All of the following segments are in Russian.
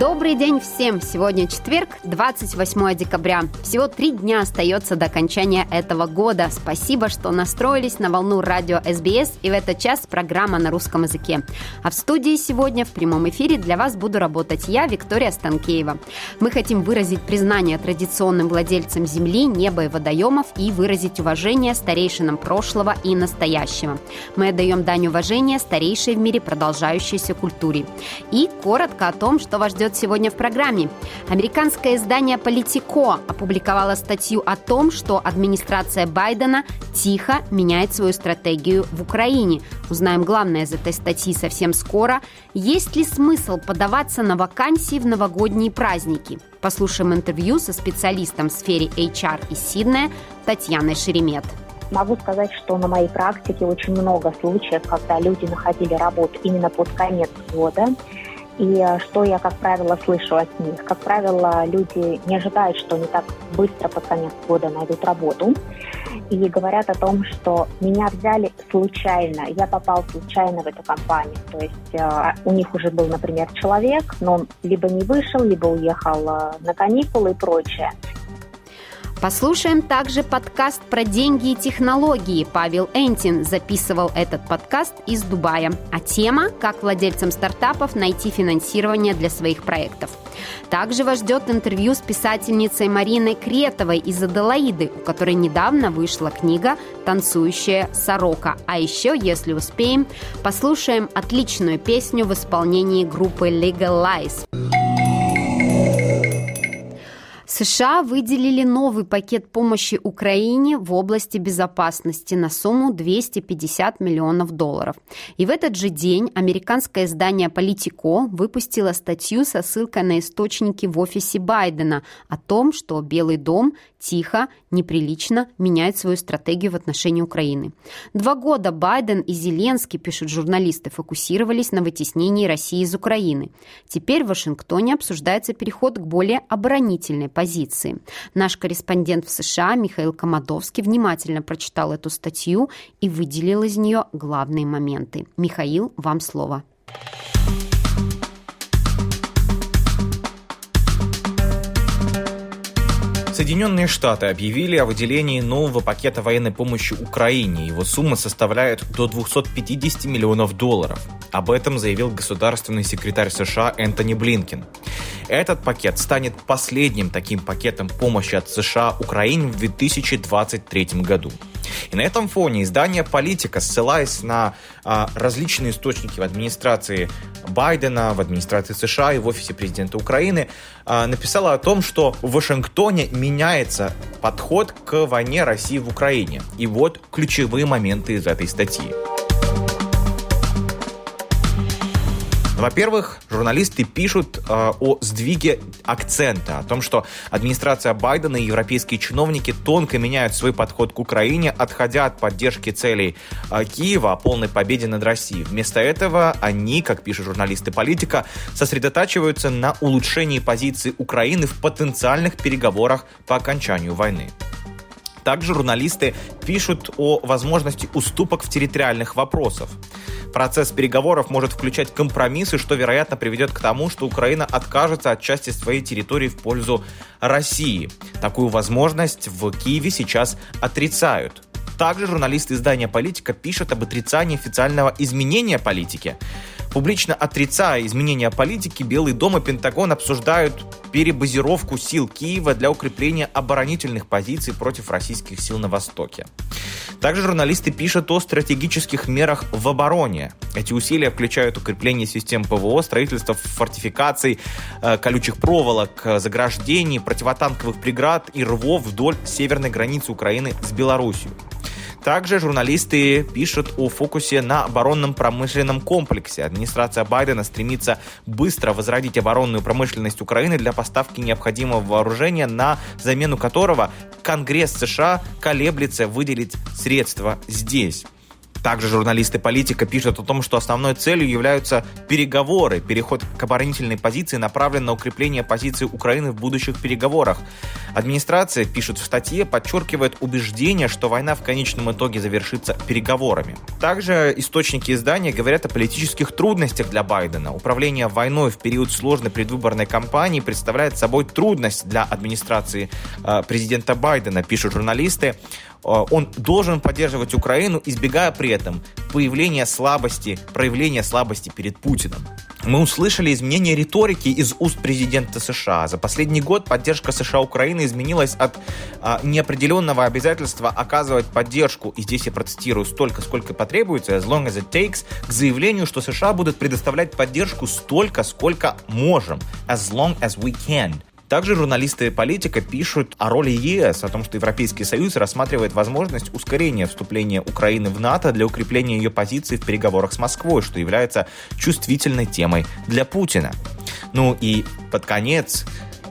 Добрый день всем! Сегодня четверг, 28 декабря. Всего три дня остается до окончания этого года. Спасибо, что настроились на волну радио СБС и в этот час программа на русском языке. А в студии сегодня в прямом эфире для вас буду работать я, Виктория Станкеева. Мы хотим выразить признание традиционным владельцам земли, неба и водоемов и выразить уважение старейшинам прошлого и настоящего. Мы отдаем дань уважения старейшей в мире продолжающейся культуре. И коротко о том, что вас ждет сегодня в программе. Американское издание «Политико» опубликовало статью о том, что администрация Байдена тихо меняет свою стратегию в Украине. Узнаем главное из этой статьи совсем скоро. Есть ли смысл подаваться на вакансии в новогодние праздники? Послушаем интервью со специалистом в сфере HR из Сиднея Татьяной Шеремет. Могу сказать, что на моей практике очень много случаев, когда люди находили работу именно под конец года. И что я, как правило, слышу от них? Как правило, люди не ожидают, что они так быстро под конец года найдут работу. И говорят о том, что меня взяли случайно, я попал случайно в эту компанию. То есть э, у них уже был, например, человек, но он либо не вышел, либо уехал э, на каникулы и прочее. Послушаем также подкаст про деньги и технологии. Павел Энтин записывал этот подкаст из Дубая. А тема – как владельцам стартапов найти финансирование для своих проектов. Также вас ждет интервью с писательницей Мариной Кретовой из Аделаиды, у которой недавно вышла книга «Танцующая сорока». А еще, если успеем, послушаем отличную песню в исполнении группы Legalize. США выделили новый пакет помощи Украине в области безопасности на сумму 250 миллионов долларов. И в этот же день американское издание «Политико» выпустило статью со ссылкой на источники в офисе Байдена о том, что Белый дом тихо, неприлично меняет свою стратегию в отношении Украины. Два года Байден и Зеленский, пишут журналисты, фокусировались на вытеснении России из Украины. Теперь в Вашингтоне обсуждается переход к более оборонительной позиции. Наш корреспондент в США Михаил Комадовский внимательно прочитал эту статью и выделил из нее главные моменты. Михаил, вам слово. Соединенные Штаты объявили о выделении нового пакета военной помощи Украине. Его сумма составляет до 250 миллионов долларов. Об этом заявил государственный секретарь США Энтони Блинкен. Этот пакет станет последним таким пакетом помощи от США Украине в 2023 году. И на этом фоне издание «Политика», ссылаясь на а, различные источники в администрации Байдена, в администрации США и в офисе президента Украины, а, написало о том, что в Вашингтоне меняется подход к войне России в Украине. И вот ключевые моменты из этой статьи. Во-первых, журналисты пишут э, о сдвиге акцента, о том, что администрация Байдена и европейские чиновники тонко меняют свой подход к Украине, отходя от поддержки целей э, Киева о полной победе над Россией. Вместо этого они, как пишут журналисты политика, сосредотачиваются на улучшении позиции Украины в потенциальных переговорах по окончанию войны. Также журналисты пишут о возможности уступок в территориальных вопросах. Процесс переговоров может включать компромиссы, что, вероятно, приведет к тому, что Украина откажется от части своей территории в пользу России. Такую возможность в Киеве сейчас отрицают. Также журналисты издания «Политика» пишут об отрицании официального изменения политики. Публично отрицая изменения политики, Белый дом и Пентагон обсуждают перебазировку сил Киева для укрепления оборонительных позиций против российских сил на Востоке. Также журналисты пишут о стратегических мерах в обороне. Эти усилия включают укрепление систем ПВО, строительство фортификаций, э, колючих проволок, заграждений, противотанковых преград и рвов вдоль северной границы Украины с Белоруссией. Также журналисты пишут о фокусе на оборонном промышленном комплексе. Администрация Байдена стремится быстро возродить оборонную промышленность Украины для поставки необходимого вооружения, на замену которого Конгресс США колеблется выделить средства здесь. Также журналисты политика пишут о том, что основной целью являются переговоры. Переход к оборонительной позиции направлен на укрепление позиции Украины в будущих переговорах. Администрация, пишет в статье, подчеркивает убеждение, что война в конечном итоге завершится переговорами. Также источники издания говорят о политических трудностях для Байдена. Управление войной в период сложной предвыборной кампании представляет собой трудность для администрации э, президента Байдена, пишут журналисты. Э, он должен поддерживать Украину, избегая при этом появления слабости, проявления слабости перед Путиным. Мы услышали изменение риторики из уст президента США. За последний год поддержка США Украины изменилась от а, неопределенного обязательства оказывать поддержку, и здесь я процитирую, столько, сколько потребуется, as long as it takes, к заявлению, что США будут предоставлять поддержку столько, сколько можем, as long as we can. Также журналисты политика пишут о роли ЕС, о том, что Европейский Союз рассматривает возможность ускорения вступления Украины в НАТО для укрепления ее позиции в переговорах с Москвой, что является чувствительной темой для Путина. Ну и под конец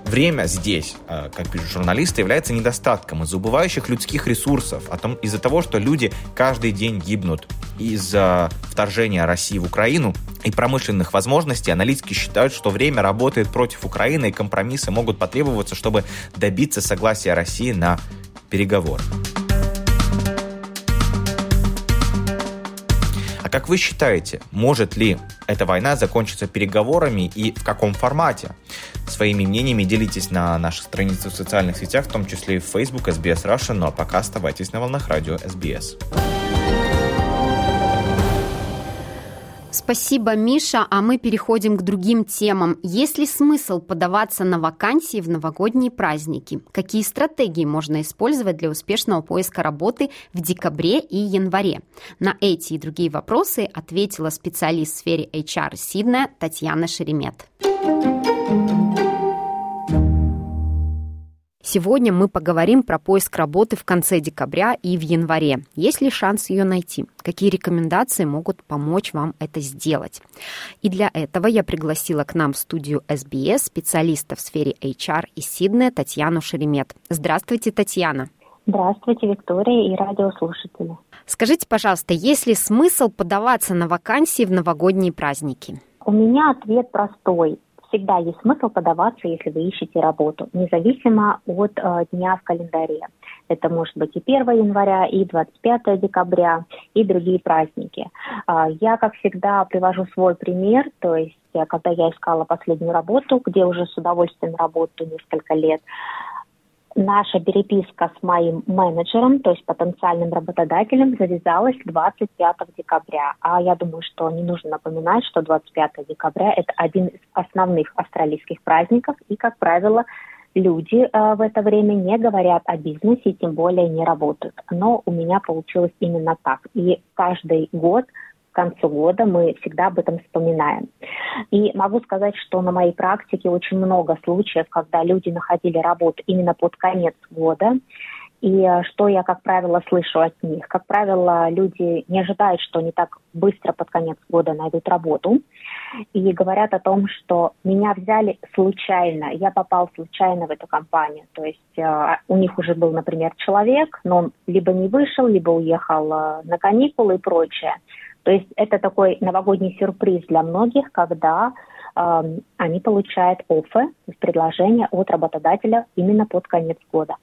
Время здесь, э, как пишут журналисты, является недостатком из-за убывающих людских ресурсов, о том, из-за того, что люди каждый день гибнут из-за вторжения России в Украину и промышленных возможностей, аналитики считают, что время работает против Украины и компромиссы могут потребоваться, чтобы добиться согласия России на переговоры. А как вы считаете, может ли эта война закончиться переговорами и в каком формате? Своими мнениями делитесь на наших страницах в социальных сетях, в том числе и в Facebook SBS Russia, ну а пока оставайтесь на волнах радио SBS. Спасибо, Миша. А мы переходим к другим темам. Есть ли смысл подаваться на вакансии в новогодние праздники? Какие стратегии можно использовать для успешного поиска работы в декабре и январе? На эти и другие вопросы ответила специалист в сфере HR Сиднея Татьяна Шеремет. Сегодня мы поговорим про поиск работы в конце декабря и в январе. Есть ли шанс ее найти? Какие рекомендации могут помочь вам это сделать? И для этого я пригласила к нам в студию SBS специалиста в сфере HR из Сиднея Татьяну Шеремет. Здравствуйте, Татьяна. Здравствуйте, Виктория и радиослушатели. Скажите, пожалуйста, есть ли смысл подаваться на вакансии в новогодние праздники? У меня ответ простой всегда есть смысл подаваться, если вы ищете работу, независимо от э, дня в календаре. Это может быть и 1 января, и 25 декабря, и другие праздники. Э, я, как всегда, привожу свой пример, то есть когда я искала последнюю работу, где уже с удовольствием работаю несколько лет, наша переписка с моим менеджером, то есть потенциальным работодателем, завязалась 25 декабря. А я думаю, что не нужно напоминать, что 25 декабря – это один из основных австралийских праздников, и, как правило, люди э, в это время не говорят о бизнесе, тем более не работают. Но у меня получилось именно так. И каждый год – к концу года мы всегда об этом вспоминаем. И могу сказать, что на моей практике очень много случаев, когда люди находили работу именно под конец года, и э, что я, как правило, слышу от них? Как правило, люди не ожидают, что они так быстро под конец года найдут работу. И говорят о том, что меня взяли случайно. Я попал случайно в эту компанию. То есть э, у них уже был, например, человек, но он либо не вышел, либо уехал э, на каникулы и прочее. То есть это такой новогодний сюрприз для многих, когда э, они получают оффе, предложение от работодателя именно под конец года.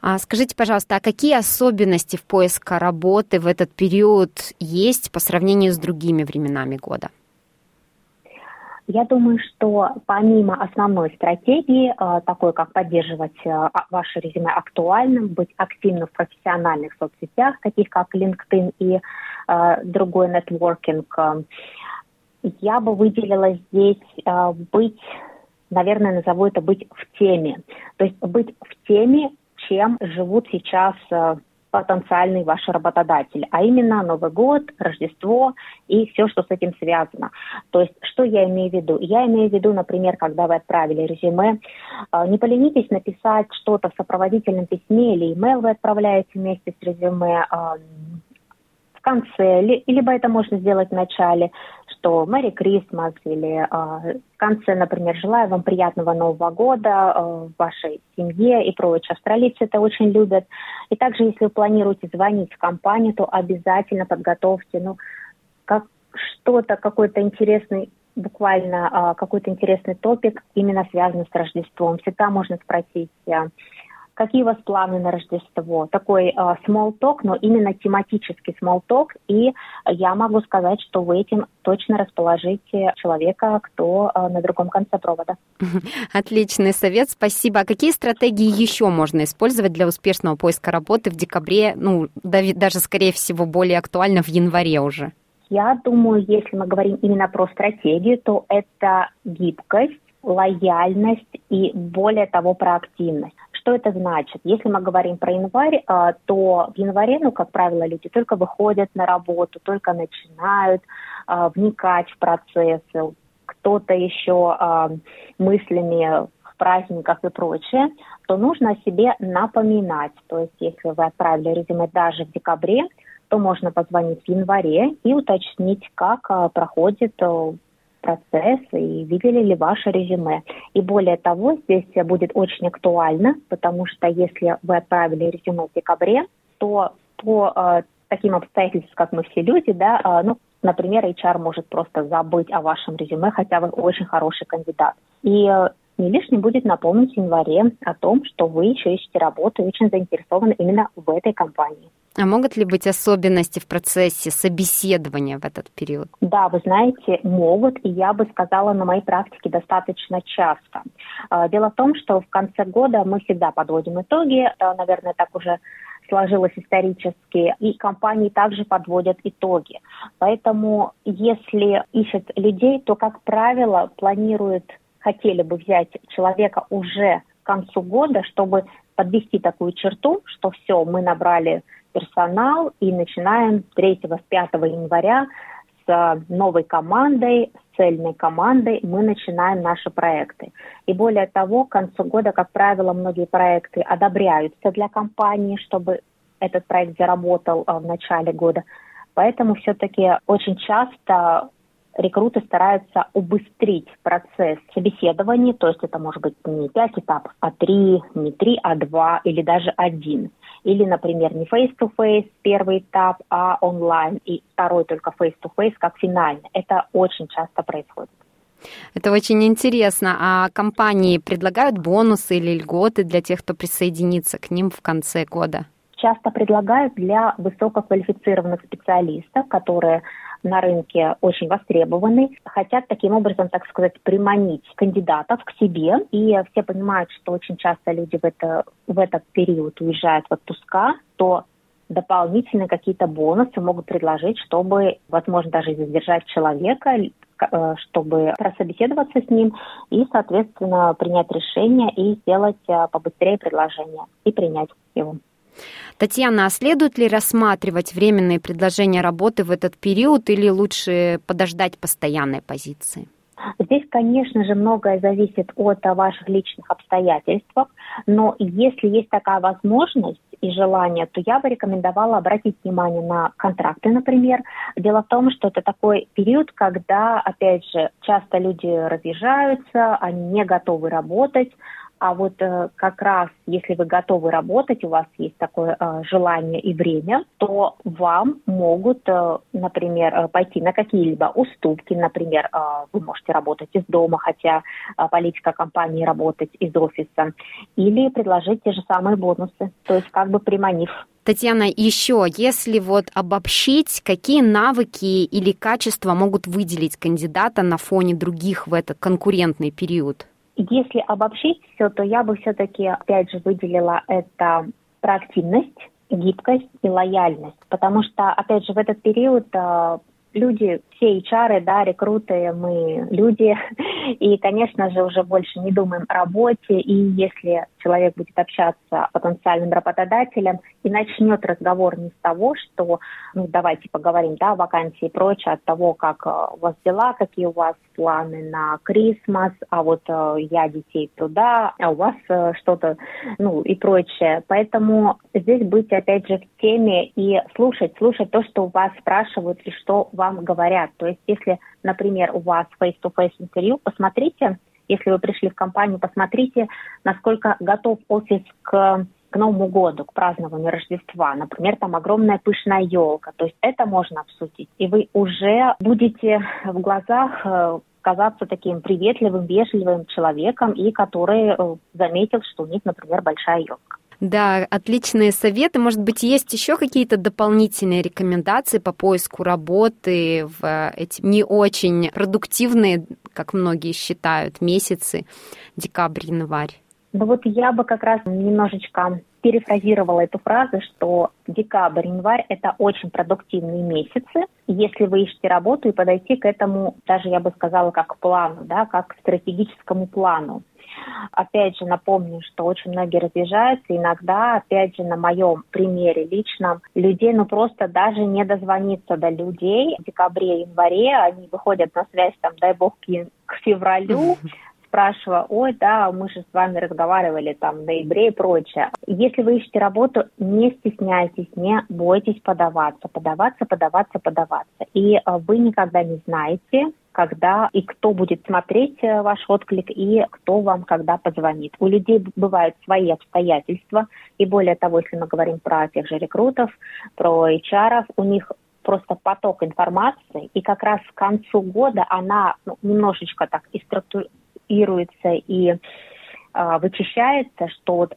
А скажите, пожалуйста, а какие особенности в поиске работы в этот период есть по сравнению с другими временами года? Я думаю, что помимо основной стратегии, э, такой как поддерживать э, а, ваше резюме актуальным, быть активным в профессиональных соцсетях, таких как LinkedIn и э, другой нетворкинг, я бы выделила здесь быть, наверное, назову это быть в теме. То есть быть в теме, чем живут сейчас потенциальный ваш работодатель, а именно Новый год, Рождество и все, что с этим связано. То есть, что я имею в виду? Я имею в виду, например, когда вы отправили резюме, э, не поленитесь написать что-то в сопроводительном письме или email вы отправляете вместе с резюме, в конце, либо это можно сделать в начале, что Мэри Крисмас или э, в конце, например, желаю вам приятного Нового года э, вашей семье и прочее. Австралийцы это очень любят. И также, если вы планируете звонить в компанию, то обязательно подготовьте, ну, как что-то, какой-то интересный буквально э, какой-то интересный топик, именно связанный с Рождеством. Всегда можно спросить, э, какие у вас планы на Рождество. Такой э, small talk, но именно тематический small talk. И я могу сказать, что вы этим точно расположите человека, кто э, на другом конце провода. Отличный совет, спасибо. А какие стратегии еще можно использовать для успешного поиска работы в декабре, ну, даже, скорее всего, более актуально в январе уже? Я думаю, если мы говорим именно про стратегию, то это гибкость, лояльность и более того проактивность. Что это значит? Если мы говорим про январь, а, то в январе, ну, как правило, люди только выходят на работу, только начинают а, вникать в процессы, кто-то еще а, мыслями в праздниках и прочее, то нужно о себе напоминать. То есть, если вы отправили резюме даже в декабре, то можно позвонить в январе и уточнить, как проходит процесс и видели ли ваше резюме. И более того, здесь будет очень актуально, потому что если вы отправили резюме в декабре, то по э, таким обстоятельствам, как мы все люди, да, э, ну, например, HR может просто забыть о вашем резюме, хотя вы очень хороший кандидат. И э, не лишним будет напомнить в январе о том, что вы еще ищете работу и очень заинтересованы именно в этой компании. А могут ли быть особенности в процессе собеседования в этот период? Да, вы знаете, могут, и я бы сказала, на моей практике достаточно часто. А, дело в том, что в конце года мы всегда подводим итоги, наверное, так уже сложилось исторически, и компании также подводят итоги. Поэтому, если ищут людей, то, как правило, планируют, хотели бы взять человека уже к концу года, чтобы подвести такую черту, что все, мы набрали персонал и начинаем 3-5 января с новой командой, с цельной командой мы начинаем наши проекты. И более того, к концу года, как правило, многие проекты одобряются для компании, чтобы этот проект заработал а, в начале года. Поэтому все-таки очень часто рекруты стараются убыстрить процесс собеседования, то есть это может быть не пять этапов, а три, не три, а два или даже один. Или, например, не face-to-face первый этап, а онлайн, и второй только face-to-face как финальный. Это очень часто происходит. Это очень интересно. А компании предлагают бонусы или льготы для тех, кто присоединится к ним в конце года? Часто предлагают для высококвалифицированных специалистов, которые на рынке очень востребованы, хотят таким образом, так сказать, приманить кандидатов к себе. И все понимают, что очень часто люди в, это, в этот период уезжают в отпуска, то дополнительные какие-то бонусы могут предложить, чтобы, возможно, даже задержать человека, э, чтобы прособеседоваться с ним и, соответственно, принять решение и сделать э, побыстрее предложение и принять его. Татьяна, а следует ли рассматривать временные предложения работы в этот период или лучше подождать постоянной позиции? Здесь, конечно же, многое зависит от ваших личных обстоятельств, но если есть такая возможность и желание, то я бы рекомендовала обратить внимание на контракты, например. Дело в том, что это такой период, когда, опять же, часто люди разъезжаются, они не готовы работать, а вот э, как раз, если вы готовы работать, у вас есть такое э, желание и время, то вам могут, э, например, э, пойти на какие-либо уступки. Например, э, вы можете работать из дома, хотя э, политика компании работать из офиса. Или предложить те же самые бонусы, то есть как бы приманив Татьяна, еще, если вот обобщить, какие навыки или качества могут выделить кандидата на фоне других в этот конкурентный период? Если обобщить все, то я бы все-таки, опять же, выделила это проактивность, гибкость и лояльность. Потому что, опять же, в этот период э, люди все HR, да, рекруты, мы люди, и, конечно же, уже больше не думаем о работе, и если человек будет общаться с потенциальным работодателем и начнет разговор не с того, что, ну, давайте поговорим, да, о вакансии и прочее, от того, как э, у вас дела, какие у вас планы на Крисмас, а вот э, я детей туда, а у вас э, что-то, ну, и прочее. Поэтому здесь быть, опять же, в теме и слушать, слушать то, что у вас спрашивают и что вам говорят. То есть, если, например, у вас face-to-face интервью, посмотрите, если вы пришли в компанию, посмотрите, насколько готов офис к к Новому году, к празднованию Рождества. Например, там огромная пышная елка. То есть это можно обсудить. И вы уже будете в глазах э, казаться таким приветливым, вежливым человеком, и который э, заметил, что у них, например, большая елка. Да, отличные советы. Может быть, есть еще какие-то дополнительные рекомендации по поиску работы в эти не очень продуктивные, как многие считают, месяцы декабрь-январь? Ну вот я бы как раз немножечко перефразировала эту фразу, что декабрь, январь – это очень продуктивные месяцы. Если вы ищете работу и подойти к этому, даже я бы сказала, как к плану, да, как к стратегическому плану. Опять же, напомню, что очень многие разъезжаются. Иногда, опять же, на моем примере личном, людей, ну, просто даже не дозвониться до людей. В декабре, январе они выходят на связь, там, дай бог, к февралю, спрашивая, ой, да, мы же с вами разговаривали там в ноябре и прочее. Если вы ищете работу, не стесняйтесь, не бойтесь подаваться, подаваться, подаваться, подаваться. И э, вы никогда не знаете, когда и кто будет смотреть э, ваш отклик, и кто вам когда позвонит. У людей бывают свои обстоятельства, и более того, если мы говорим про тех же рекрутов, про HR, у них просто поток информации, и как раз к концу года она ну, немножечко так и структур ируется и э, вычищается, что вот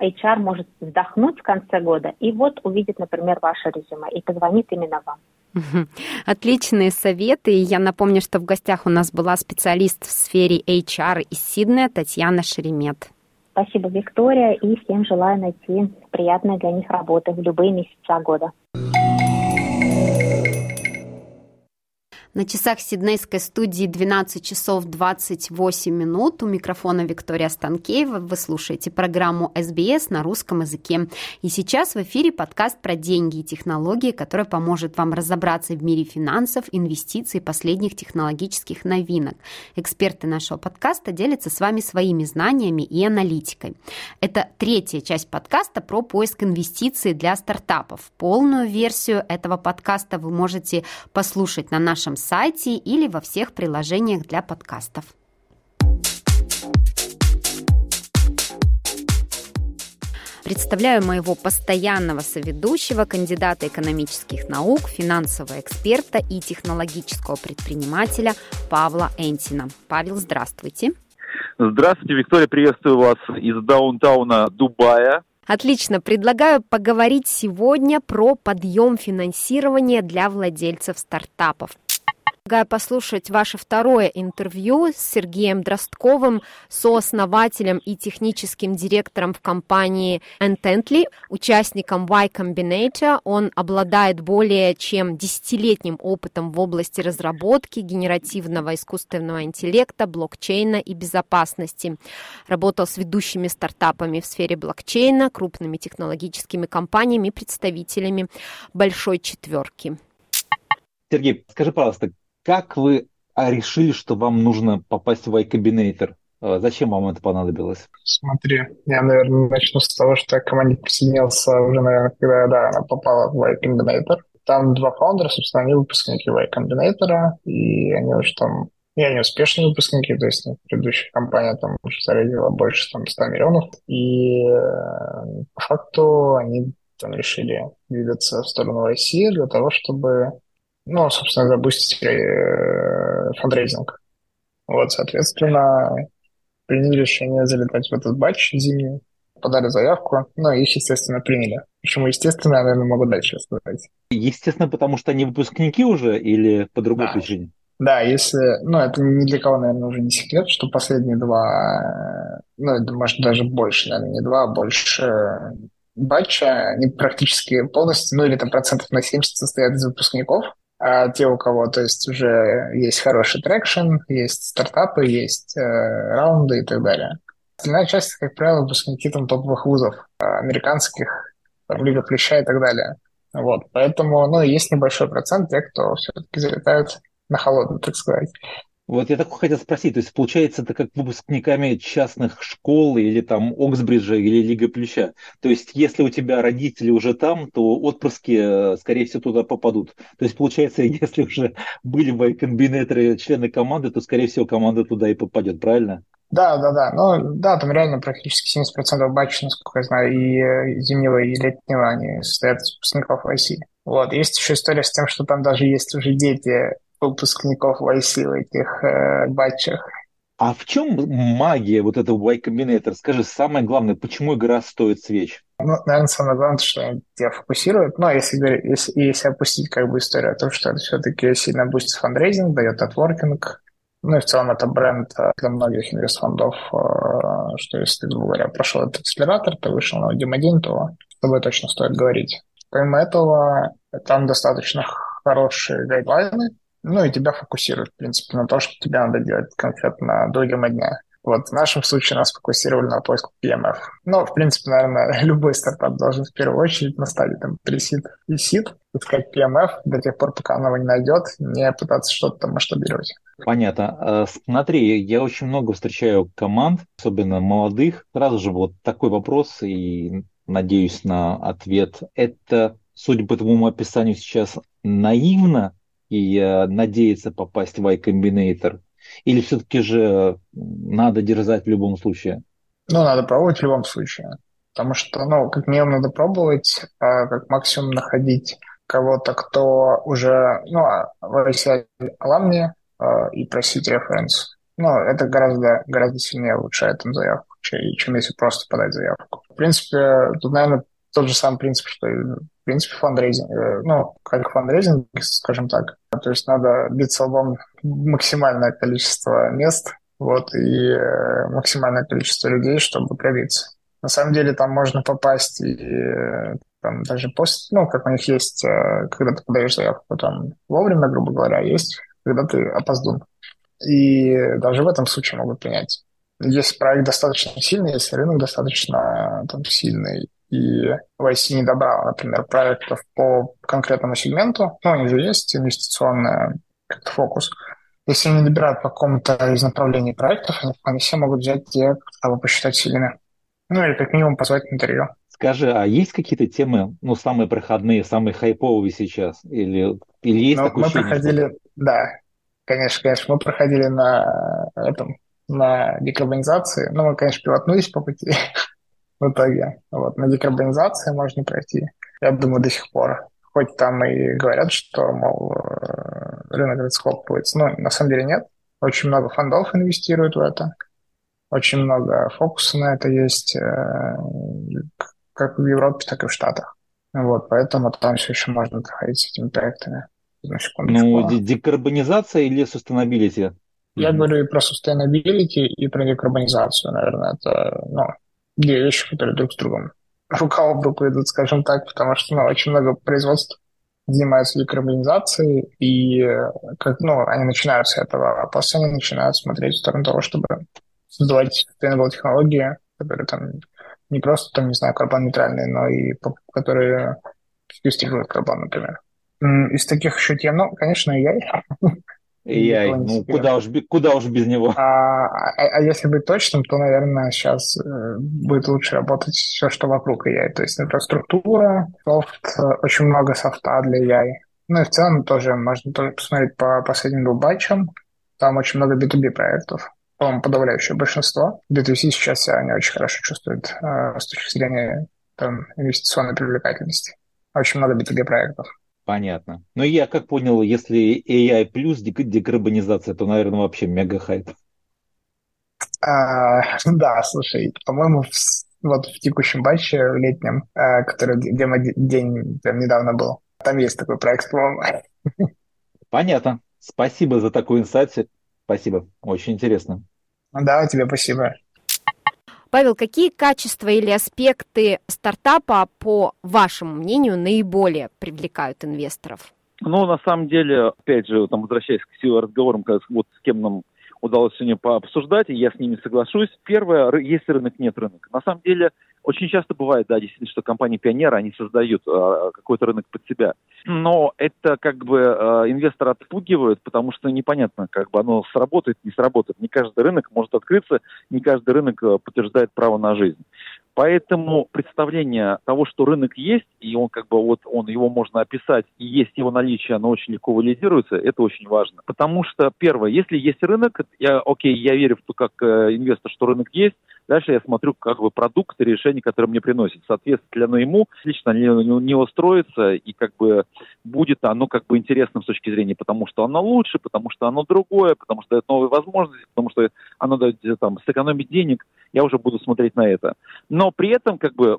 HR может вздохнуть в конце года и вот увидит, например, ваше резюме и позвонит именно вам. Отличные советы. Я напомню, что в гостях у нас была специалист в сфере HR из Сиднея Татьяна Шеремет. Спасибо, Виктория, и всем желаю найти приятные для них работы в любые месяца года. На часах Сиднейской студии 12 часов 28 минут. У микрофона Виктория Станкеева. Вы слушаете программу СБС на русском языке. И сейчас в эфире подкаст про деньги и технологии, который поможет вам разобраться в мире финансов, инвестиций и последних технологических новинок. Эксперты нашего подкаста делятся с вами своими знаниями и аналитикой. Это третья часть подкаста про поиск инвестиций для стартапов. Полную версию этого подкаста вы можете послушать на нашем сайте или во всех приложениях для подкастов. Представляю моего постоянного соведущего, кандидата экономических наук, финансового эксперта и технологического предпринимателя Павла Энтина. Павел, здравствуйте. Здравствуйте, Виктория, приветствую вас из даунтауна Дубая. Отлично. Предлагаю поговорить сегодня про подъем финансирования для владельцев стартапов. Предлагаю послушать ваше второе интервью с Сергеем Дростковым, сооснователем и техническим директором в компании Entently, участником Y Combinator. Он обладает более чем десятилетним опытом в области разработки генеративного искусственного интеллекта, блокчейна и безопасности. Работал с ведущими стартапами в сфере блокчейна, крупными технологическими компаниями и представителями большой четверки. Сергей, скажи, пожалуйста, как вы а, решили, что вам нужно попасть в Y Combinator? А, зачем вам это понадобилось? Смотри, я, наверное, начну с того, что я к команде присоединился уже, наверное, когда да, она попала в Y Combinator. Там два фаундера, собственно, они выпускники Y Combinator, и они уже там и они успешные выпускники, то есть ну, предыдущая компания там уже зарядила больше там 100 миллионов, и э, по факту они там решили двигаться в сторону России для того, чтобы ну, собственно, запустить э, фандрейзинг. Вот, соответственно, приняли решение залетать в этот батч зимний, подали заявку, ну, их, естественно, приняли. Почему естественно, я, наверное, могу дальше сказать. Естественно, потому что они выпускники уже или по другой да. причине? Да, если, ну, это ни для кого, наверное, уже не секрет, что последние два, ну, это, может, даже больше, наверное, не два, а больше batch а, они практически полностью, ну, или там процентов на 70 состоят из выпускников, А те, у кого, то есть, уже есть хороший traction, есть стартапы, есть э, раунды и так далее. Остальная часть, как правило, выпускники там топовых вузов, американских, там, Лига Плюща и так далее. Вот, поэтому, ну, есть небольшой процент тех, кто все-таки залетают на холодную, так сказать. Вот я так хотел спросить, то есть получается это как выпускниками частных школ или там Оксбриджа или Лига Плюща. То есть если у тебя родители уже там, то отпрыски, э, скорее всего, туда попадут. То есть получается, если уже были бы комбинаторы члены команды, то, скорее всего, команда туда и попадет, правильно? Да, да, да. Ну, да, там реально практически 70% батча, насколько я знаю, и э, зимнего, и летнего, они состоят из выпускников IC. Вот. Есть еще история с тем, что там даже есть уже дети выпускников YC в этих э, батчах. А в чем магия вот этого Y Combinator? Скажи, самое главное, почему игра стоит свеч? Ну, наверное, самое главное, что тебя фокусирует. Ну, если, если, если опустить как бы историю о том, что это все-таки сильно boost ит фандрейзинг, дает нетворкинг, ну и в целом это бренд э, для многих инвестфондов, э, что если, грубо говоря, прошел этот акселератор, ты вышел на Demo Day, то с тобой точно стоит говорить. Помимо этого, там достаточно хорошие guideline ы, ну и тебя фокусируют, в принципе, на то, что тебе надо делать конкретно до дня. Вот в нашем случае нас фокусировали на поиск PMF. Ну, в принципе, наверное, любой стартап должен в первую очередь на стадии там пресид и сид искать PMF до тех пор, пока он его не найдет, не пытаться что-то там масштабировать. Понятно. Э, смотри, я очень много встречаю команд, особенно молодых. Сразу же вот такой вопрос и надеюсь на ответ. Это, судя по твоему описанию сейчас, наивно и э, надеяться попасть в Y-Combinator? Или все-таки же надо дерзать в любом случае? Ну, надо пробовать в любом случае. Потому что, ну, как минимум надо пробовать, а как максимум находить кого-то, кто уже, ну, YC аламни а, и просить референс. Ну, это гораздо, гораздо сильнее улучшает там заявку, чем если просто подать заявку. В принципе, тут, наверное, тот же самый принцип, что и, в принципе, фандрейзинг. Э, ну, как фандрейзинг, скажем так. То есть надо биться лбом максимальное количество мест, вот, и э, максимальное количество людей, чтобы пробиться. На самом деле там можно попасть и э, там даже после, ну, как у них есть, когда ты подаешь заявку там вовремя, грубо говоря, есть, когда ты опоздун. И даже в этом случае могут принять. Если проект достаточно сильный, если рынок достаточно там, сильный, и YC не добрал, например, проектов по конкретному сегменту, ну, у них же есть инвестиционный как фокус. Если они добирают по какому-то из направлений проектов, они все могут взять те, кого посчитать сильными. Ну, или как минимум позвать на интервью. Скажи, а есть какие-то темы, ну, самые проходные, самые хайповые сейчас? Или, или есть ну, такое Мы проходили, что... да, конечно, конечно, мы проходили на этом, на декарбонизации. Ну, мы, конечно, пилотнулись по пути, в итоге. Вот. На декарбонизации можно пройти, я думаю, до сих пор. Хоть там и говорят, что, мол, э, рынок схлопывается, но на самом деле нет. Очень много фондов инвестируют в это. Очень много фокуса на это есть, э, как в Европе, так и в Штатах. Вот, поэтому там все еще можно доходить с этими проектами. Ну, декарбонизация или sustainability? Я mm-hmm. говорю и про sustainability, и про декарбонизацию, наверное. Это, ну, две вещи, которые друг с другом рука об руку идут, скажем так, потому что ну, очень много производств занимаются декарбонизацией, и как, ну, они начинают с этого, а после они начинают смотреть в сторону того, чтобы создавать sustainable технологии, которые там не просто, там, не знаю, карбон-нейтральные, но и которые секвестрируют карбон, например. Из таких еще тем, ну, конечно, я AI, ну куда уж, куда уж без него. А, а, а если быть точным, то, наверное, сейчас э, будет лучше работать все, что вокруг AI. То есть инфраструктура, софт, очень много софта для AI. Ну и в целом тоже можно тоже посмотреть по последним двум батчам. Там очень много B2B проектов. По-моему, подавляющее большинство. B2C сейчас себя не очень хорошо чувствует э, с точки зрения там, инвестиционной привлекательности. Очень много B2B проектов. Понятно. Но я как понял, если AI плюс декарбонизация, то, наверное, вообще мега хайп. А, да, слушай, по-моему, вот в текущем батче, в летнем, а, который демо-день прям недавно был, там есть такой проект, по-моему. Понятно. Спасибо за такой инсайт. Спасибо. Очень интересно. Да, тебе спасибо. Павел, какие качества или аспекты стартапа, по вашему мнению, наиболее привлекают инвесторов? Но на самом деле, опять же, там, возвращаясь к разговорам, вот с кем нам удалось сегодня пообсуждать, и я с ними соглашусь. Первое, есть рынок, нет рынка. На самом деле, очень часто бывает, да, действительно, что компании пионеры, они создают э, какой-то рынок под себя. Но это как бы э, инвестора отпугивает, потому что непонятно, как бы оно сработает, не сработает. Не каждый рынок может открыться, не каждый рынок э, подтверждает право на жизнь. Поэтому представление того, что рынок есть, и он как бы вот он его можно описать, и есть его наличие, оно очень легко валидируется, это очень важно. Потому что, первое, если есть рынок, я, окей, я верю в то, как э, инвестор, что рынок есть, Дальше я смотрю как бы продукт и решение, которое мне приносит. Соответственно, ли оно ему, лично не, не, не устроится, и как бы будет оно как бы интересным с точки зрения, потому что оно лучше, потому что оно другое, потому что дает новые возможности, потому что оно дает там сэкономить денег, я уже буду смотреть на это. Но при этом как бы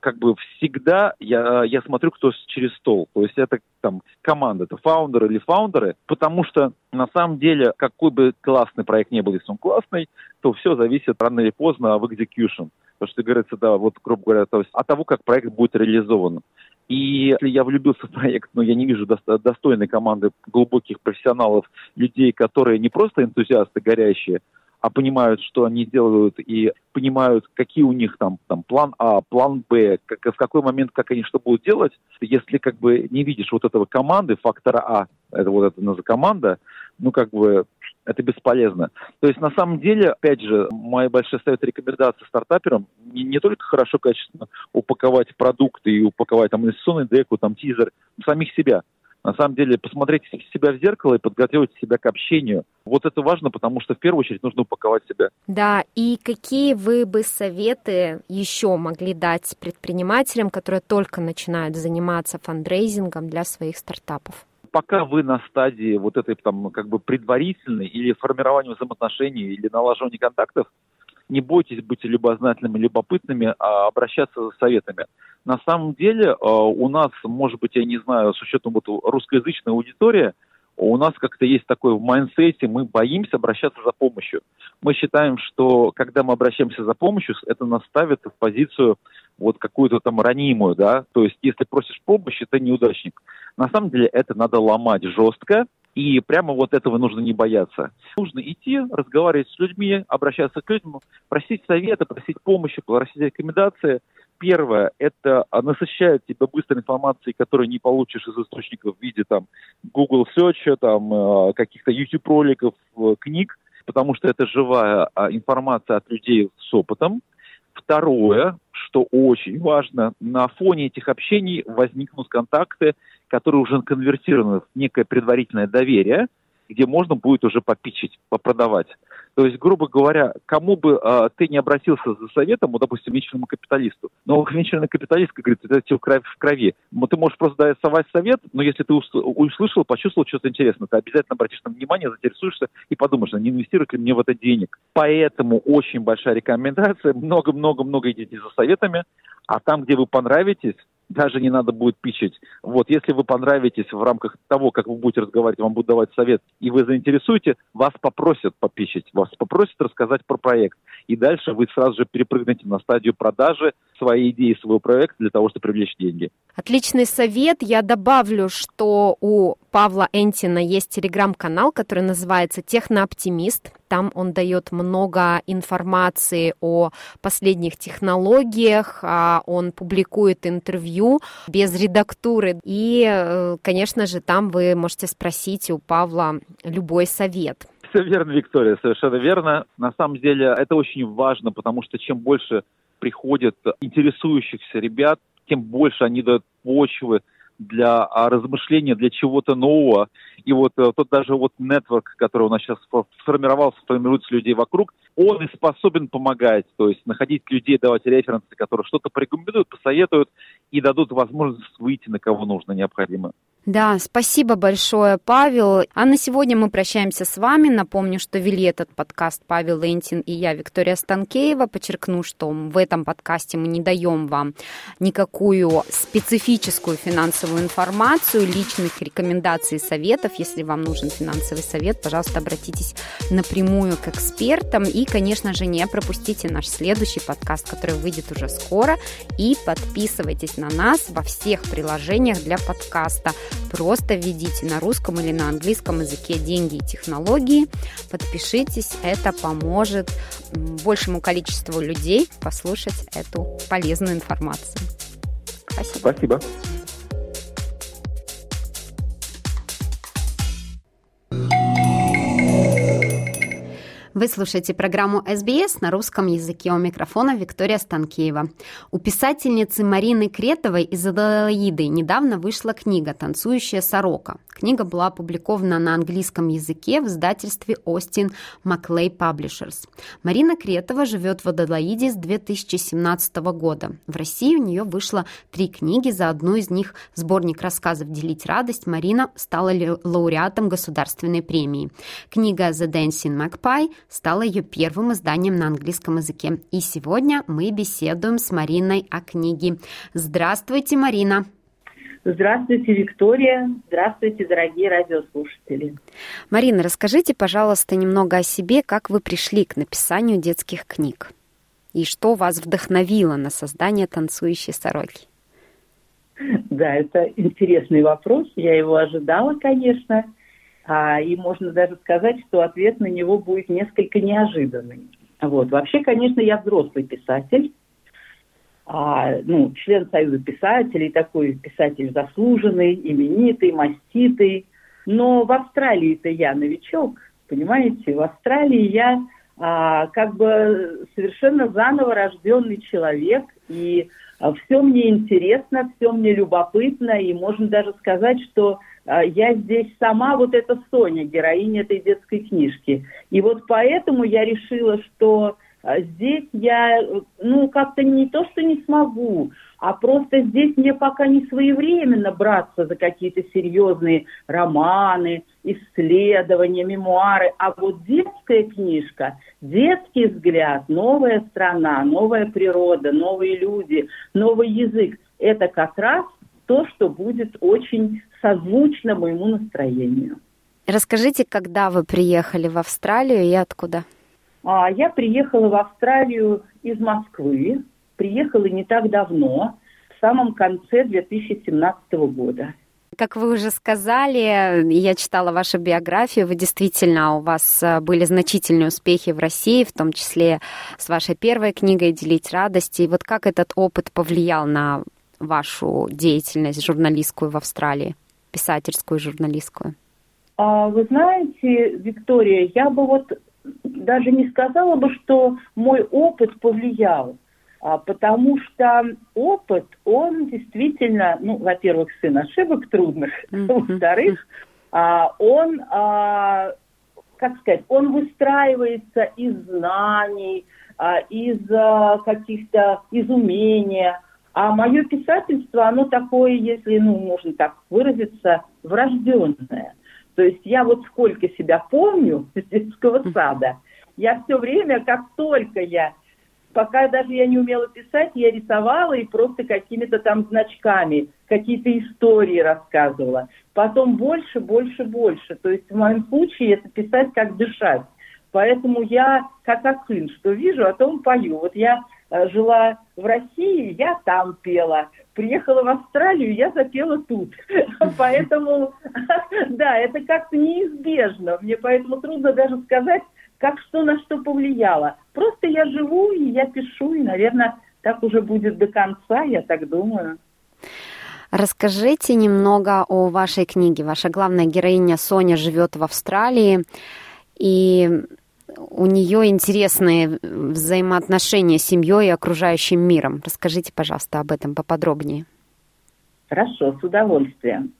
как бы всегда я, я смотрю, кто через стол. То есть это там команда, это фаундеры или фаундеры, потому что на самом деле какой бы классный проект не был, если он классный, то все зависит рано или поздно в execution. Потому что, говорится, да, вот, грубо говоря, то есть от того, как проект будет реализован. И если я влюбился в проект, но я не вижу достойной команды глубоких профессионалов, людей, которые не просто энтузиасты горящие, а понимают, что они делают, и понимают, какие у них там, там план А, план Б, как, в какой момент, как они что будут делать. Если как бы не видишь вот этого команды, фактора А, это вот это называется команда, ну как бы это бесполезно. То есть на самом деле, опять же, мои большие советы рекомендации стартаперам не, не только хорошо, качественно упаковать продукты и упаковать там инвестиционный деку, там тизер, самих себя. На самом деле, посмотреть себя в зеркало и подготовить себя к общению. Вот это важно, потому что в первую очередь нужно упаковать себя. Да, и какие вы бы советы еще могли дать предпринимателям, которые только начинают заниматься фандрейзингом для своих стартапов? пока вы на стадии вот этой там как бы предварительной или формирования взаимоотношений или налаживания контактов, не бойтесь быть любознательными, любопытными, а обращаться за советами. На самом деле э, у нас, может быть, я не знаю, с учетом вот русскоязычной аудитории, у нас как-то есть такое в майнсете, мы боимся обращаться за помощью. Мы считаем, что когда мы обращаемся за помощью, это нас ставит в позицию вот какую-то там ранимую, да, то есть если просишь помощи, ты неудачник. На самом деле это надо ломать жестко, и прямо вот этого нужно не бояться. Нужно идти, разговаривать с людьми, обращаться к людям, просить совета, просить помощи, просить рекомендации. Первое – это насыщает тебя быстрой информацией, которую не получишь из источников в виде там Google Search, там э, каких-то YouTube-роликов, э, книг, потому что это живая а, информация от людей с опытом. Второе, что очень важно, на фоне этих общений возникнут контакты, которые уже конвертированы в некое предварительное доверие, где можно будет уже попичить, попродавать. То есть, грубо говоря, кому бы э, ты не обратился за советом, ну, допустим, венчурному капиталисту, но венчурный капиталист, как говорится, это в крови, в крови. Ты можешь просто дать совать совет, но если ты услышал, почувствовал что-то интересное, ты обязательно обратишь на внимание, заинтересуешься и подумаешь, а не инвестирует ли мне в это денег. Поэтому очень большая рекомендация, много-много-много идите за советами, а там, где вы понравитесь, даже не надо будет пичить. Вот, если вы понравитесь в рамках того, как вы будете разговаривать, вам будут давать совет, и вы заинтересуете, вас попросят попичить, вас попросят рассказать про проект. И дальше вы сразу же перепрыгнете на стадию продажи своей идеи, своего проекта для того, чтобы привлечь деньги. Отличный совет. Я добавлю, что у Павла Энтина есть телеграм-канал, который называется «Технооптимист». Там он дает много информации о последних технологиях, а он публикует интервью без редактуры. И, э, конечно же, там вы можете спросить у Павла любой совет. Все верно, Виктория, совершенно верно. На самом деле это очень важно, потому что чем больше приходит интересующихся ребят, тем больше они дают почвы для а, размышления, для чего-то нового. И вот э, тот даже вот нетворк, который у нас сейчас сформировался, формируется людей вокруг, он и способен помогать, то есть находить людей, давать референсы, которые что-то порекомендуют, посоветуют и дадут возможность выйти на кого нужно, необходимо. Да, спасибо большое, Павел. А на сегодня мы прощаемся с вами. Напомню, что вели этот подкаст Павел Лентин и я, Виктория Станкеева. Подчеркну, что в этом подкасте мы не даем вам никакую специфическую финансовую информацию, личных рекомендаций и советов. Если вам нужен финансовый совет, пожалуйста, обратитесь напрямую к экспертам. И, конечно же, не пропустите наш следующий подкаст, который выйдет уже скоро. И подписывайтесь на нас во всех приложениях для подкаста – Просто введите на русском или на английском языке деньги и технологии. Подпишитесь, это поможет большему количеству людей послушать эту полезную информацию. Спасибо. Спасибо. Вы слушаете программу СБС на русском языке. У микрофона Виктория Станкеева. У писательницы Марины Кретовой из Аделаиды недавно вышла книга «Танцующая сорока». Книга была опубликована на английском языке в издательстве Остин Маклей Publishers. Марина Кретова живет в Аделаиде с 2017 года. В России у нее вышло три книги, за одну из них сборник рассказов «Делить радость» Марина стала лауреатом государственной премии. Книга «The Dancing Magpie» стала ее первым изданием на английском языке. И сегодня мы беседуем с Мариной о книге. Здравствуйте, Марина! Здравствуйте, Виктория. Здравствуйте, дорогие радиослушатели. Марина, расскажите, пожалуйста, немного о себе, как вы пришли к написанию детских книг и что вас вдохновило на создание «Танцующей сороки». Да, это интересный вопрос. Я его ожидала, конечно. А, и можно даже сказать, что ответ на него будет несколько неожиданный. Вот. Вообще, конечно, я взрослый писатель, а, ну, член Союза писателей, такой писатель заслуженный, именитый, маститый. Но в Австралии-то я новичок, понимаете? В Австралии я а, как бы совершенно заново рожденный человек, и а, все мне интересно, все мне любопытно, и можно даже сказать, что я здесь сама вот эта Соня, героиня этой детской книжки. И вот поэтому я решила, что а, здесь я, ну, как-то не то, что не смогу, а просто здесь мне пока не своевременно браться за какие-то серьезные романы, исследования, мемуары. А вот детская книжка, детский взгляд, новая страна, новая природа, новые люди, новый язык – это как раз то, что будет очень созвучно моему настроению. Расскажите, когда вы приехали в Австралию и откуда? А, я приехала в Австралию из Москвы. Приехала не так давно, в самом конце 2017 года. Как вы уже сказали, я читала вашу биографию, вы действительно, у вас э, были значительные успехи в России, в том числе с вашей первой книгой «Делить радости». И вот как этот опыт повлиял на вашу деятельность журналистскую в Австралии, писательскую журналистскую? А, вы знаете, Виктория, я бы вот даже не сказала бы, что мой опыт повлиял, а, потому что опыт, он действительно, ну, во-первых, сын ошибок трудных, во-вторых, а, он, как сказать, он выстраивается из знаний, из каких-то из умения, а мое писательство, оно такое, если, ну, можно так выразиться, врожденное. То есть я вот сколько себя помню с детского сада, я все время, как только я, пока даже я не умела писать, я рисовала и просто какими-то там значками, какие-то истории рассказывала. Потом больше, больше, больше. То есть в моем случае это писать как дышать. Поэтому я как акын, что вижу, о том пою. Вот я жила в России, я там пела. Приехала в Австралию, я запела тут. Поэтому, да, это как-то неизбежно. Мне поэтому трудно даже сказать, как что на что повлияло. Просто я живу, и я пишу, и, наверное, так уже будет до конца, я так думаю. Расскажите немного о вашей книге. Ваша главная героиня Соня живет в Австралии. И у нее интересные взаимоотношения с семьей и окружающим миром. Расскажите, пожалуйста, об этом поподробнее. Хорошо, с удовольствием.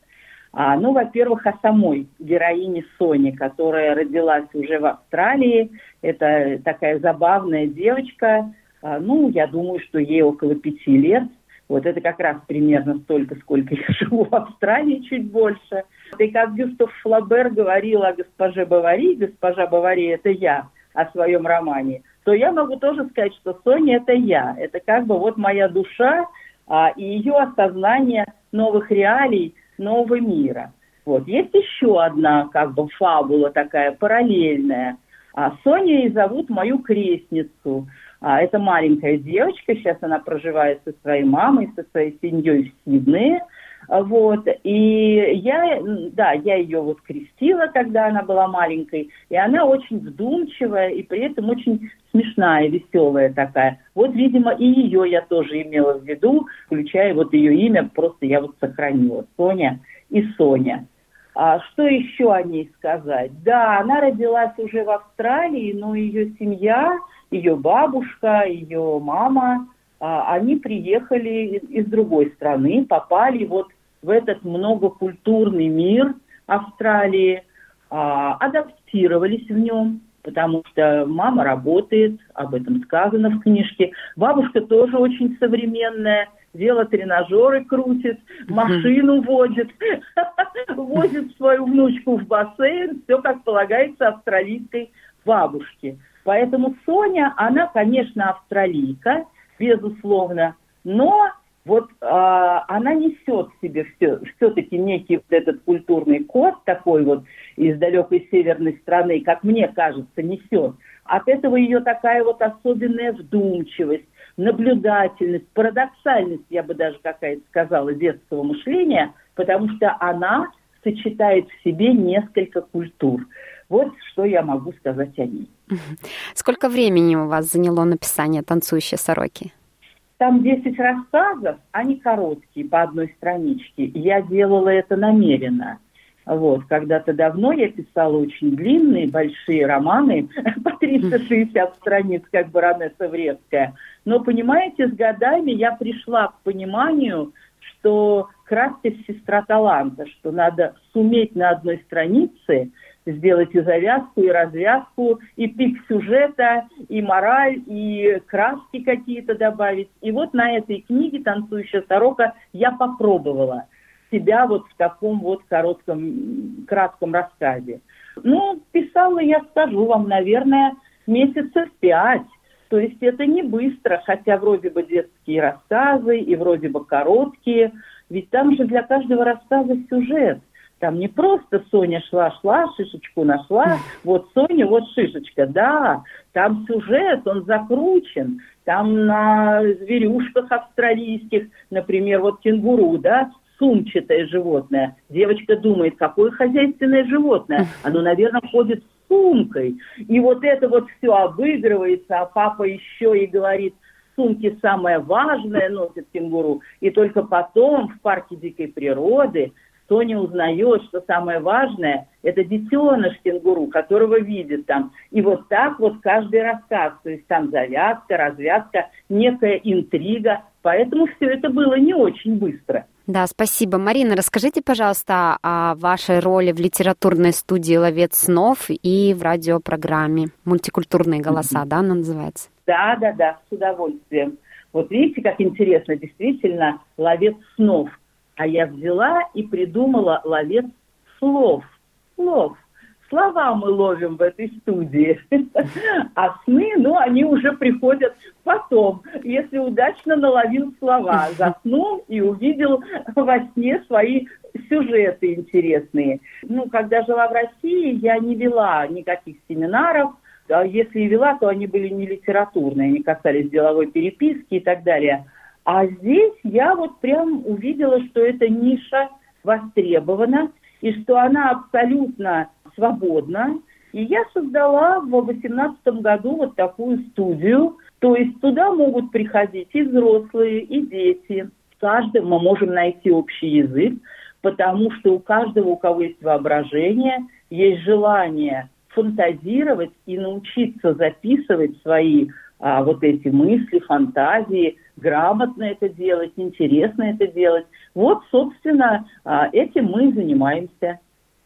А, ну, во-первых, о самой героине Сони, которая родилась уже в Австралии. Это такая забавная девочка. А, ну, я думаю, что ей около пяти лет. Вот это как раз примерно столько, сколько я живу в Австралии, чуть больше. И как Гюстав Флабер говорил о госпоже Бавари, госпожа Бавари – это я, о своем романе, то я могу тоже сказать, что Соня – это я. Это как бы вот моя душа а, и ее осознание новых реалий, нового мира. Вот. Есть еще одна как бы фабула такая параллельная. А, Соня и зовут мою крестницу. А, это маленькая девочка, сейчас она проживает со своей мамой, со своей семьей в Сиднее. Вот, и я, да, я ее вот крестила, когда она была маленькой, и она очень вдумчивая, и при этом очень смешная, веселая такая. Вот, видимо, и ее я тоже имела в виду, включая вот ее имя, просто я вот сохранила. Соня и Соня. А что еще о ней сказать? Да, она родилась уже в Австралии, но ее семья, ее бабушка, ее мама, а, они приехали из другой страны, попали вот в этот многокультурный мир Австралии, а, адаптировались в нем, потому что мама работает, об этом сказано в книжке. Бабушка тоже очень современная, велотренажеры крутит, машину водит, возит свою внучку в бассейн, все как полагается австралийской бабушке. Поэтому Соня, она, конечно, австралийка, безусловно, но вот э, она несет в себе все, все-таки некий вот этот культурный код такой вот из далекой северной страны, как мне кажется, несет. От этого ее такая вот особенная вдумчивость, наблюдательность, парадоксальность, я бы даже какая-то сказала, детского мышления, потому что она сочетает в себе несколько культур. Вот что я могу сказать о ней. Сколько времени у вас заняло написание «Танцующей сороки»? Там 10 рассказов, они короткие, по одной страничке. Я делала это намеренно. Вот, когда-то давно я писала очень длинные, большие романы по 360 страниц, как баронесса Вредская. Но, понимаете, с годами я пришла к пониманию, что краткость сестра таланта, что надо суметь на одной странице сделать и завязку, и развязку, и пик сюжета, и мораль, и краски какие-то добавить. И вот на этой книге «Танцующая сорока» я попробовала себя вот в таком вот коротком, кратком рассказе. Ну, писала я, скажу вам, наверное, месяцев пять. То есть это не быстро, хотя вроде бы детские рассказы и вроде бы короткие. Ведь там же для каждого рассказа сюжет. Там не просто Соня шла-шла, шишечку нашла, вот Соня, вот шишечка. Да, там сюжет, он закручен. Там на зверюшках австралийских, например, вот кенгуру, да, сумчатое животное. Девочка думает, какое хозяйственное животное? Оно, наверное, ходит с сумкой. И вот это вот все обыгрывается, а папа еще и говорит, сумки самое важное носит кенгуру. И только потом в парке дикой природы Соня узнает, что самое важное – это детеныш кенгуру, которого видит там. И вот так вот каждый рассказ. То есть там завязка, развязка, некая интрига. Поэтому все это было не очень быстро. Да, спасибо. Марина, расскажите, пожалуйста, о вашей роли в литературной студии «Ловец снов» и в радиопрограмме «Мультикультурные голоса», да, она называется? Да, да, да, с удовольствием. Вот видите, как интересно, действительно, «Ловец снов» А я взяла и придумала ловец слов. Слов. Слова мы ловим в этой студии. А сны, ну, они уже приходят потом, если удачно наловил слова. Заснул и увидел во сне свои сюжеты интересные. Ну, когда жила в России, я не вела никаких семинаров, а если и вела, то они были не литературные, они касались деловой переписки и так далее. А здесь я вот прям увидела, что эта ниша востребована, и что она абсолютно свободна. И я создала в 2018 году вот такую студию. То есть туда могут приходить и взрослые, и дети. С каждым мы можем найти общий язык, потому что у каждого, у кого есть воображение, есть желание фантазировать и научиться записывать свои а, вот эти мысли, фантазии, грамотно это делать, интересно это делать. Вот, собственно, а, этим мы и занимаемся.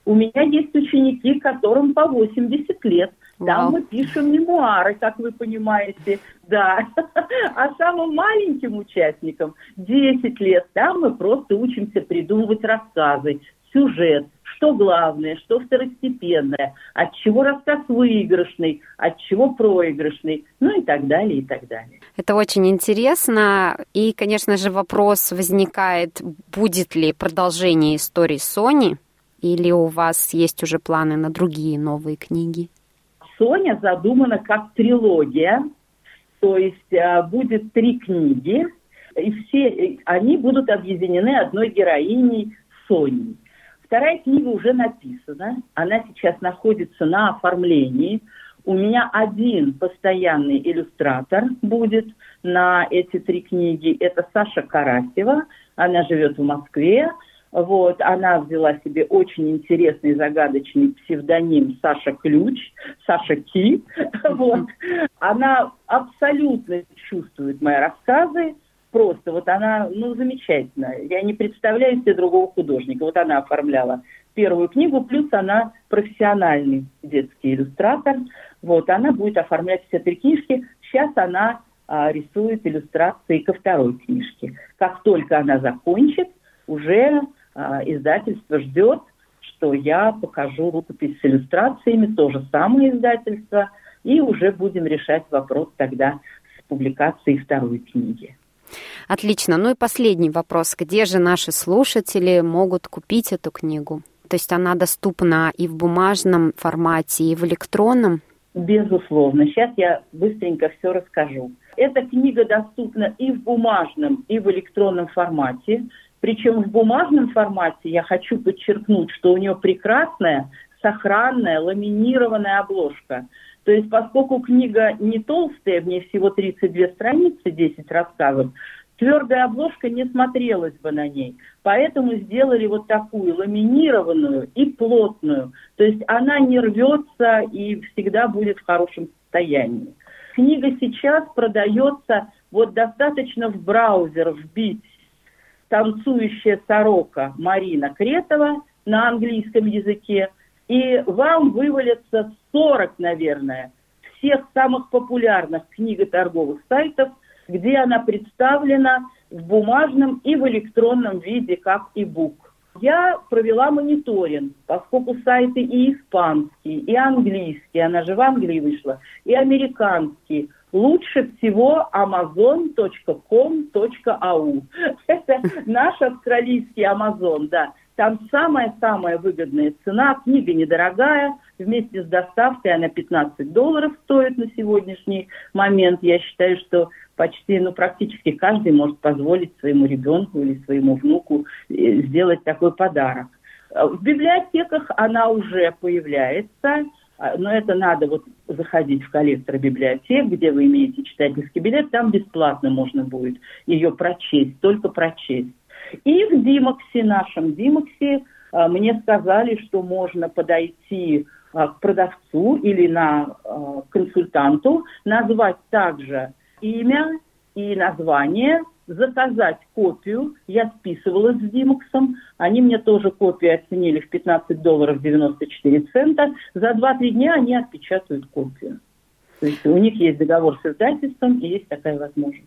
У меня есть ученики, которым по 80 лет. Там Вау. мы пишем мемуары, как вы понимаете, да. А самым маленьким участникам 10 лет, там мы просто учимся придумывать рассказы, сюжет, что главное, что второстепенное, от чего рассказ выигрышный, от чего проигрышный, ну и так далее, и так далее. Это очень интересно. И, конечно же, вопрос возникает, будет ли продолжение истории Сони, или у вас есть уже планы на другие новые книги? Соня задумана как трилогия, то есть а, будет три книги, И все они будут объединены одной героиней Соней. Вторая книга уже написана, она сейчас находится на оформлении. У меня один постоянный иллюстратор будет на эти три книги. Это Саша Карасева, она живет в Москве. Вот, она взяла себе очень интересный загадочный псевдоним Саша Ключ, Саша Ки. Вот. Она абсолютно чувствует мои рассказы, просто вот она, ну, замечательная. Я не представляю себе другого художника. Вот она оформляла первую книгу, плюс она профессиональный детский иллюстратор. Вот, она будет оформлять все три книжки. Сейчас она а, рисует иллюстрации ко второй книжке. Как только она закончит, уже а, издательство ждет, что я покажу рукопись с иллюстрациями, то же самое издательство, и уже будем решать вопрос тогда с публикацией второй книги. Отлично. Ну и последний вопрос. Где же наши слушатели могут купить эту книгу? То есть она доступна и в бумажном формате, и в электронном? Безусловно. Сейчас я быстренько все расскажу. Эта книга доступна и в бумажном, и в электронном формате. Причем в бумажном формате я хочу подчеркнуть, что у нее прекрасная, сохранная, ламинированная обложка. То есть, поскольку книга не толстая, в ней всего 32 страницы, 10 рассказов, твердая обложка не смотрелась бы на ней. Поэтому сделали вот такую ламинированную и плотную. То есть она не рвется и всегда будет в хорошем состоянии. Книга сейчас продается, вот достаточно в браузер вбить «Танцующая сорока» Марина Кретова на английском языке, и вам вывалится 40, наверное, всех самых популярных книготорговых сайтов, где она представлена в бумажном и в электронном виде как e-book. Я провела мониторинг, поскольку сайты и испанские, и английские, она же в Англии вышла, и американские. Лучше всего amazon.com.au. Это наш австралийский Amazon, да. Там самая-самая выгодная цена, книга недорогая, вместе с доставкой она 15 долларов стоит на сегодняшний момент. Я считаю, что почти, ну, практически каждый может позволить своему ребенку или своему внуку э, сделать такой подарок. В библиотеках она уже появляется, а, но это надо вот заходить в коллектор библиотек, где вы имеете читательский билет, там бесплатно можно будет ее прочесть, только прочесть. И в Димаксе, нашем Димаксе, а, мне сказали, что можно подойти а, к продавцу или на консультанту, назвать также имя и название, заказать копию. Я списывалась с Димаксом. Они мне тоже копию оценили в 15 долларов 94 цента. За 2-3 дня они отпечатают копию. То есть у них есть договор с издательством и есть такая возможность.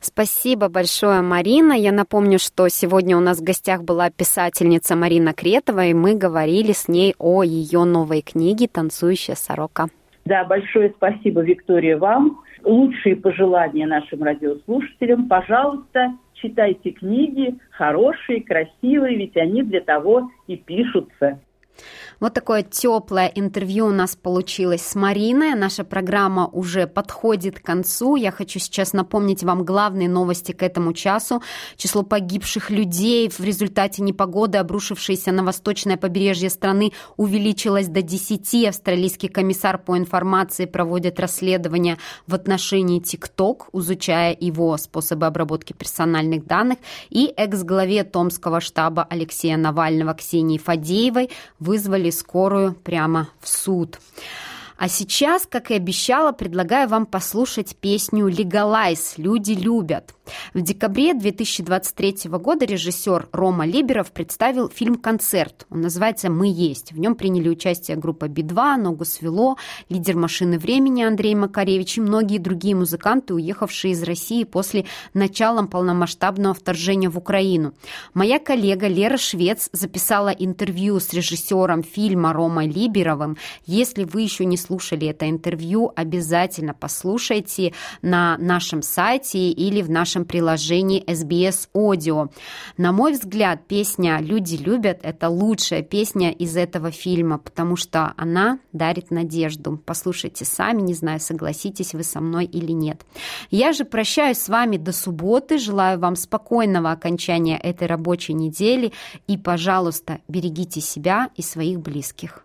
Спасибо большое, Марина. Я напомню, что сегодня у нас в гостях была писательница Марина Кретова, и мы говорили с ней о ее новой книге «Танцующая сорока». Да, большое спасибо, Виктория, вам лучшие пожелания нашим радиослушателям. Пожалуйста, читайте книги хорошие, красивые, ведь они для того и пишутся. Вот такое теплое интервью у нас получилось с Мариной. Наша программа уже подходит к концу. Я хочу сейчас напомнить вам главные новости к этому часу. Число погибших людей в результате непогоды, обрушившейся на восточное побережье страны, увеличилось до 10. Австралийский комиссар по информации проводит расследование в отношении TikTok, изучая его способы обработки персональных данных. И экс-главе Томского штаба Алексея Навального Ксении Фадеевой вызвали скорую прямо в суд. А сейчас, как и обещала, предлагаю вам послушать песню «Legalize. Люди любят». В декабре 2023 года режиссер Рома Либеров представил фильм «Концерт». Он называется «Мы есть». В нем приняли участие группа Би-2, «Ногу свело», лидер «Машины времени» Андрей Макаревич и многие другие музыканты, уехавшие из России после начала полномасштабного вторжения в Украину. Моя коллега Лера Швец записала интервью с режиссером фильма Ромой Либеровым. Если вы еще не слушали это интервью, обязательно послушайте на нашем сайте или в нашем приложении SBS Audio. На мой взгляд, песня «Люди любят» — это лучшая песня из этого фильма, потому что она дарит надежду. Послушайте сами, не знаю, согласитесь вы со мной или нет. Я же прощаюсь с вами до субботы, желаю вам спокойного окончания этой рабочей недели и, пожалуйста, берегите себя и своих близких.